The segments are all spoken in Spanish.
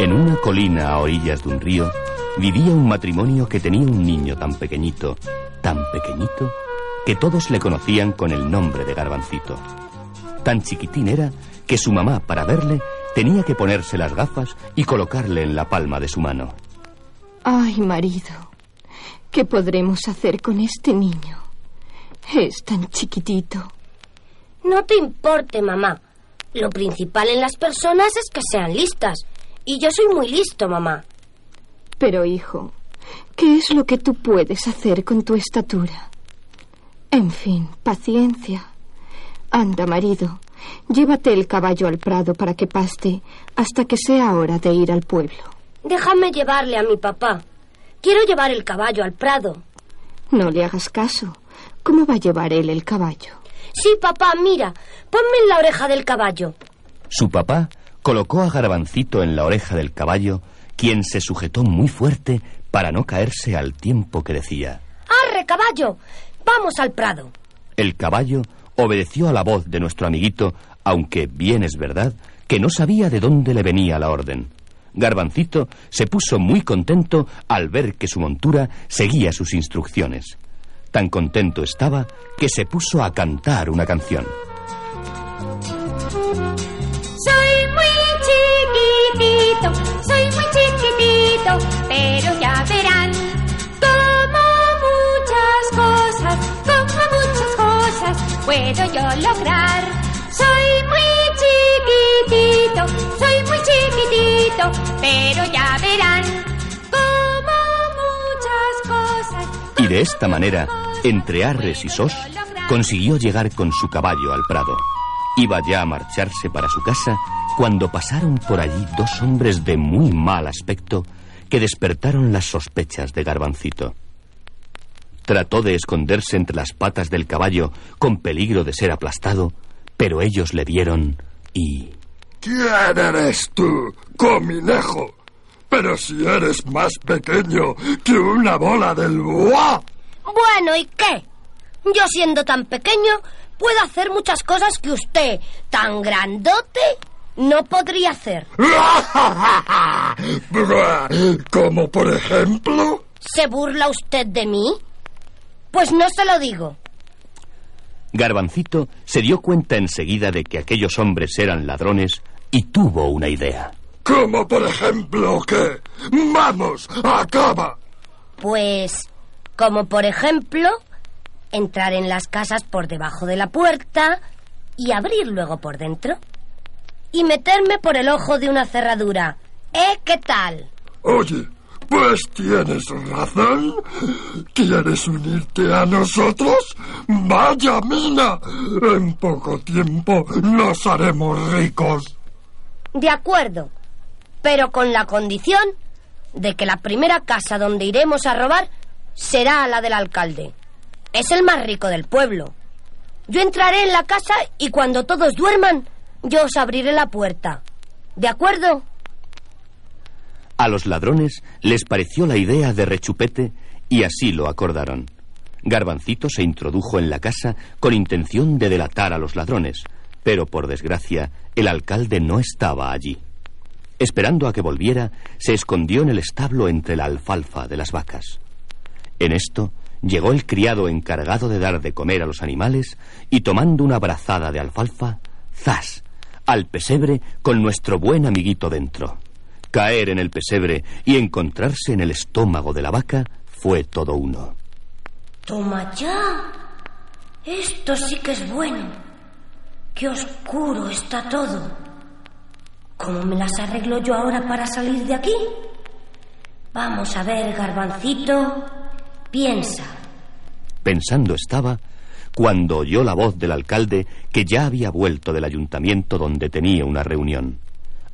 En una colina a orillas de un río vivía un matrimonio que tenía un niño tan pequeñito, tan pequeñito, que todos le conocían con el nombre de Garbancito. Tan chiquitín era que su mamá, para verle, tenía que ponerse las gafas y colocarle en la palma de su mano. Ay, marido, ¿qué podremos hacer con este niño? Es tan chiquitito. No te importe, mamá. Lo principal en las personas es que sean listas. Y yo soy muy listo, mamá. Pero, hijo, ¿qué es lo que tú puedes hacer con tu estatura? En fin, paciencia. Anda, marido, llévate el caballo al prado para que paste hasta que sea hora de ir al pueblo. Déjame llevarle a mi papá. Quiero llevar el caballo al prado. No le hagas caso. ¿Cómo va a llevar él el caballo? Sí, papá, mira. Ponme en la oreja del caballo. Su papá colocó a Garbancito en la oreja del caballo, quien se sujetó muy fuerte para no caerse al tiempo que decía: ¡Arre, caballo! ¡Vamos al prado! El caballo obedeció a la voz de nuestro amiguito, aunque bien es verdad que no sabía de dónde le venía la orden. Garbancito se puso muy contento al ver que su montura seguía sus instrucciones. Tan contento estaba que se puso a cantar una canción. Soy muy chiquitito, pero ya verán como muchas cosas, como muchas cosas puedo yo lograr. Soy muy chiquitito, soy muy chiquitito, pero ya verán como muchas cosas. Y de esta manera, entre arres y sos, consiguió llegar con su caballo al prado. Iba ya a marcharse para su casa cuando pasaron por allí dos hombres de muy mal aspecto que despertaron las sospechas de Garbancito. Trató de esconderse entre las patas del caballo con peligro de ser aplastado, pero ellos le vieron y... ¿Quién eres tú, cominejo? Pero si eres más pequeño que una bola del bois. Bueno, ¿y qué? Yo siendo tan pequeño puedo hacer muchas cosas que usted, tan grandote, no podría hacer. Como por ejemplo. ¿Se burla usted de mí? Pues no se lo digo. Garbancito se dio cuenta enseguida de que aquellos hombres eran ladrones y tuvo una idea. Como por ejemplo qué. Vamos, acaba. Pues, como por ejemplo, entrar en las casas por debajo de la puerta y abrir luego por dentro. Y meterme por el ojo de una cerradura. ¿Eh? ¿Qué tal? Oye, pues tienes razón. ¿Quieres unirte a nosotros? Vaya mina. En poco tiempo nos haremos ricos. De acuerdo, pero con la condición de que la primera casa donde iremos a robar será la del alcalde. Es el más rico del pueblo. Yo entraré en la casa y cuando todos duerman, yo os abriré la puerta. ¿De acuerdo? A los ladrones les pareció la idea de rechupete y así lo acordaron. Garbancito se introdujo en la casa con intención de delatar a los ladrones, pero por desgracia el alcalde no estaba allí. Esperando a que volviera, se escondió en el establo entre la alfalfa de las vacas. En esto llegó el criado encargado de dar de comer a los animales y tomando una brazada de alfalfa, ¡zas! al pesebre con nuestro buen amiguito dentro. Caer en el pesebre y encontrarse en el estómago de la vaca fue todo uno. Toma ya. Esto sí que es bueno. Qué oscuro está todo. ¿Cómo me las arreglo yo ahora para salir de aquí? Vamos a ver, garbancito. Piensa. Pensando estaba cuando oyó la voz del alcalde que ya había vuelto del ayuntamiento donde tenía una reunión.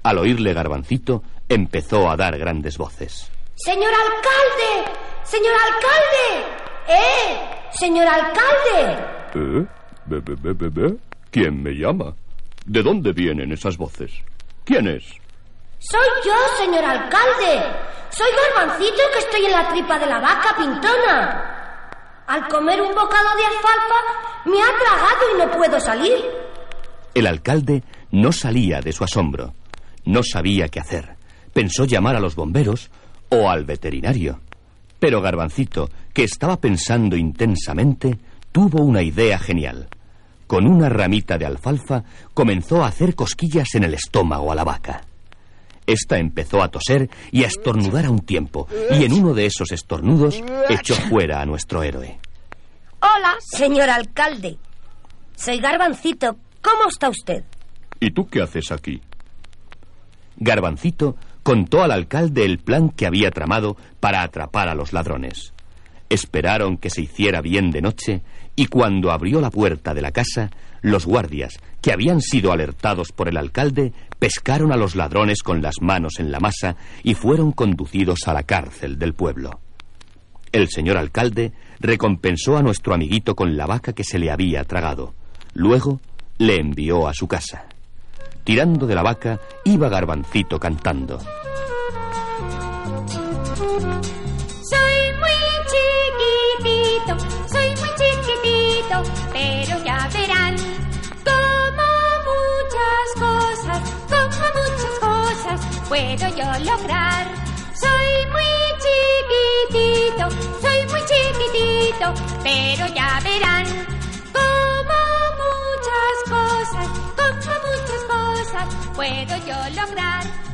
Al oírle Garbancito, empezó a dar grandes voces. ¡Señor alcalde! ¡Señor alcalde! ¡Eh! ¡Señor alcalde! ¿Eh? ¿Be, be, be, be, be? ¿Quién me llama? ¿De dónde vienen esas voces? ¿Quién es? Soy yo, señor alcalde. Soy Garbancito que estoy en la tripa de la vaca pintona. Al comer un bocado de alfalfa me ha tragado y no puedo salir. El alcalde no salía de su asombro. No sabía qué hacer, pensó llamar a los bomberos o al veterinario. Pero Garbancito, que estaba pensando intensamente, tuvo una idea genial. Con una ramita de alfalfa comenzó a hacer cosquillas en el estómago a la vaca. Esta empezó a toser y a estornudar a un tiempo, y en uno de esos estornudos echó fuera a nuestro héroe. Hola, señor alcalde. Soy Garbancito. ¿Cómo está usted? ¿Y tú qué haces aquí? Garbancito contó al alcalde el plan que había tramado para atrapar a los ladrones. Esperaron que se hiciera bien de noche y cuando abrió la puerta de la casa, los guardias, que habían sido alertados por el alcalde, pescaron a los ladrones con las manos en la masa y fueron conducidos a la cárcel del pueblo. El señor alcalde recompensó a nuestro amiguito con la vaca que se le había tragado. Luego le envió a su casa. Tirando de la vaca, iba Garbancito cantando. Pero ya verán como muchas cosas, como muchas cosas puedo yo lograr. Soy muy chiquitito, soy muy chiquitito, pero ya verán como muchas cosas, como muchas cosas puedo yo lograr.